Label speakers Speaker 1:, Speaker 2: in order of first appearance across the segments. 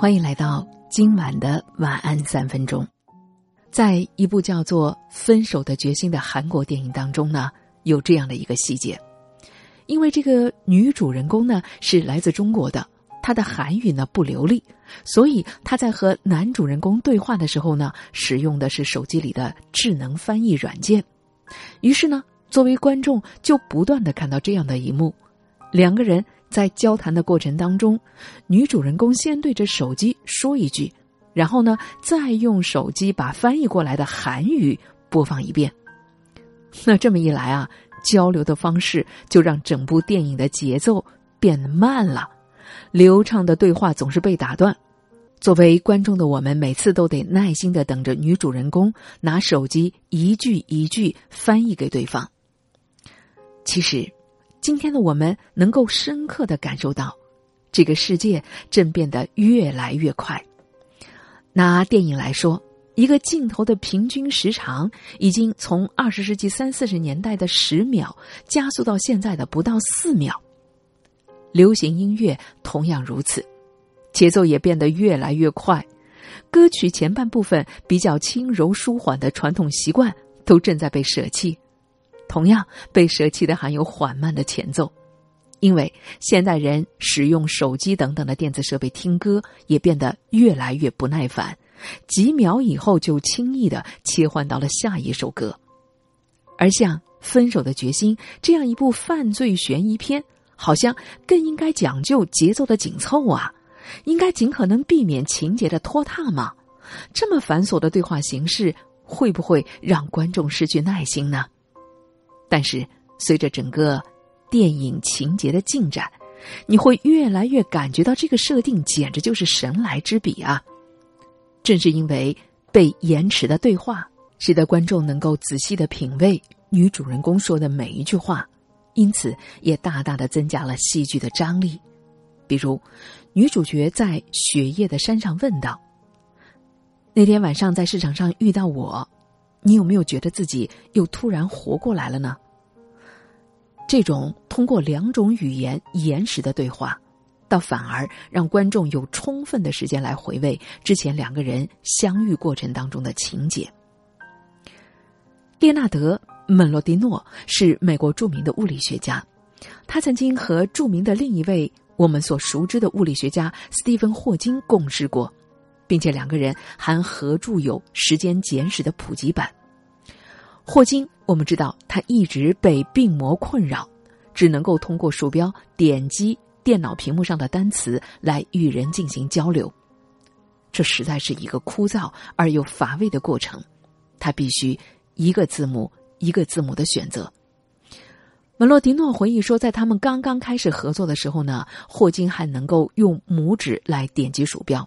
Speaker 1: 欢迎来到今晚的晚安三分钟。在一部叫做《分手的决心》的韩国电影当中呢，有这样的一个细节：因为这个女主人公呢是来自中国的，她的韩语呢不流利，所以她在和男主人公对话的时候呢，使用的是手机里的智能翻译软件。于是呢，作为观众就不断的看到这样的一幕：两个人。在交谈的过程当中，女主人公先对着手机说一句，然后呢，再用手机把翻译过来的韩语播放一遍。那这么一来啊，交流的方式就让整部电影的节奏变慢了，流畅的对话总是被打断。作为观众的我们，每次都得耐心的等着女主人公拿手机一句一句翻译给对方。其实。今天的我们能够深刻的感受到，这个世界正变得越来越快。拿电影来说，一个镜头的平均时长已经从二十世纪三四十年代的十秒加速到现在的不到四秒。流行音乐同样如此，节奏也变得越来越快。歌曲前半部分比较轻柔舒缓的传统习惯都正在被舍弃。同样被舍弃的还有缓慢的前奏，因为现代人使用手机等等的电子设备听歌也变得越来越不耐烦，几秒以后就轻易的切换到了下一首歌。而像《分手的决心》这样一部犯罪悬疑片，好像更应该讲究节奏的紧凑啊，应该尽可能避免情节的拖沓嘛。这么繁琐的对话形式，会不会让观众失去耐心呢？但是，随着整个电影情节的进展，你会越来越感觉到这个设定简直就是神来之笔啊！正是因为被延迟的对话，使得观众能够仔细的品味女主人公说的每一句话，因此也大大的增加了戏剧的张力。比如，女主角在雪夜的山上问道：“那天晚上在市场上遇到我。”你有没有觉得自己又突然活过来了呢？这种通过两种语言延时的对话，倒反而让观众有充分的时间来回味之前两个人相遇过程当中的情节。列纳德·门罗迪诺是美国著名的物理学家，他曾经和著名的另一位我们所熟知的物理学家斯蒂芬·霍金共事过。并且两个人还合著有《时间简史》的普及版。霍金，我们知道他一直被病魔困扰，只能够通过鼠标点击电脑屏幕上的单词来与人进行交流，这实在是一个枯燥而又乏味的过程。他必须一个字母一个字母的选择。门洛迪诺回忆说，在他们刚刚开始合作的时候呢，霍金还能够用拇指来点击鼠标。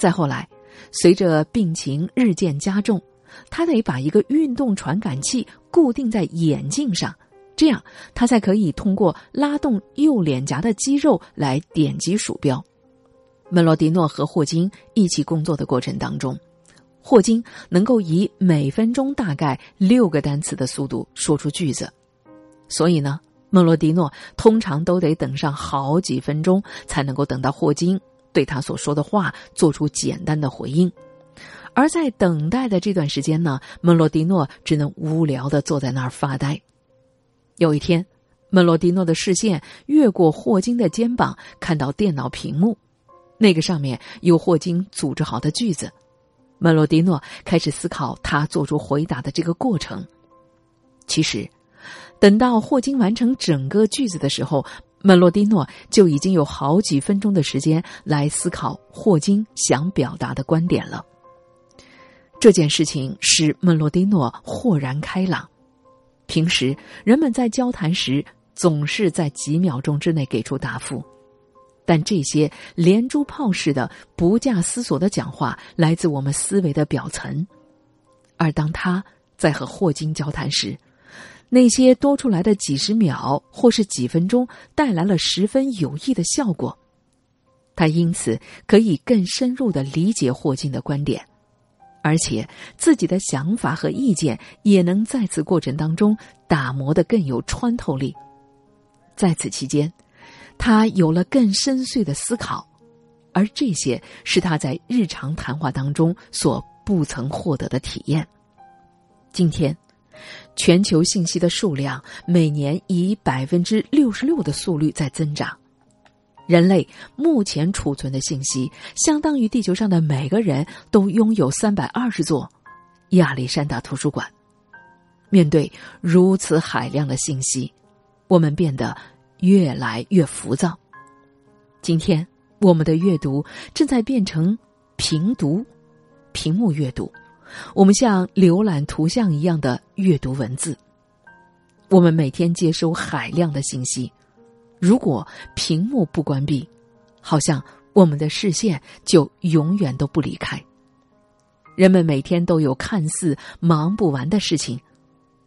Speaker 1: 再后来，随着病情日渐加重，他得把一个运动传感器固定在眼镜上，这样他才可以通过拉动右脸颊的肌肉来点击鼠标。门罗迪诺和霍金一起工作的过程当中，霍金能够以每分钟大概六个单词的速度说出句子，所以呢，门罗迪诺通常都得等上好几分钟才能够等到霍金。对他所说的话做出简单的回应，而在等待的这段时间呢，门罗迪诺只能无聊的坐在那儿发呆。有一天，门罗迪诺的视线越过霍金的肩膀，看到电脑屏幕，那个上面有霍金组织好的句子。门罗迪诺开始思考他做出回答的这个过程。其实，等到霍金完成整个句子的时候。门罗蒂诺就已经有好几分钟的时间来思考霍金想表达的观点了。这件事情使门罗蒂诺豁然开朗。平时人们在交谈时总是在几秒钟之内给出答复，但这些连珠炮似的、不假思索的讲话来自我们思维的表层，而当他在和霍金交谈时。那些多出来的几十秒或是几分钟带来了十分有益的效果，他因此可以更深入的理解霍金的观点，而且自己的想法和意见也能在此过程当中打磨的更有穿透力。在此期间，他有了更深邃的思考，而这些是他在日常谈话当中所不曾获得的体验。今天，全球信息的数量每年以百分之六十六的速率在增长。人类目前储存的信息，相当于地球上的每个人都拥有三百二十座亚历山大图书馆。面对如此海量的信息，我们变得越来越浮躁。今天，我们的阅读正在变成屏读、屏幕阅读。我们像浏览图像一样的阅读文字。我们每天接收海量的信息，如果屏幕不关闭，好像我们的视线就永远都不离开。人们每天都有看似忙不完的事情，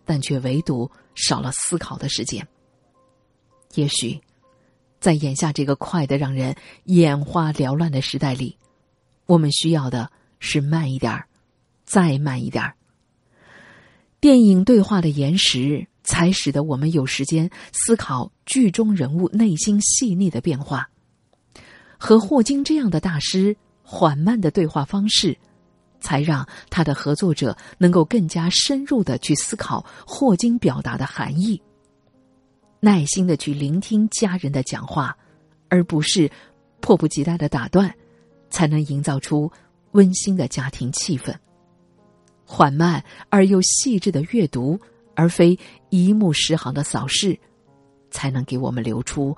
Speaker 1: 但却唯独少了思考的时间。也许，在眼下这个快得让人眼花缭乱的时代里，我们需要的是慢一点儿。再慢一点儿。电影对话的延时，才使得我们有时间思考剧中人物内心细腻的变化。和霍金这样的大师缓慢的对话方式，才让他的合作者能够更加深入的去思考霍金表达的含义。耐心的去聆听家人的讲话，而不是迫不及待的打断，才能营造出温馨的家庭气氛。缓慢而又细致的阅读，而非一目十行的扫视，才能给我们留出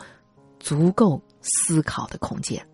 Speaker 1: 足够思考的空间。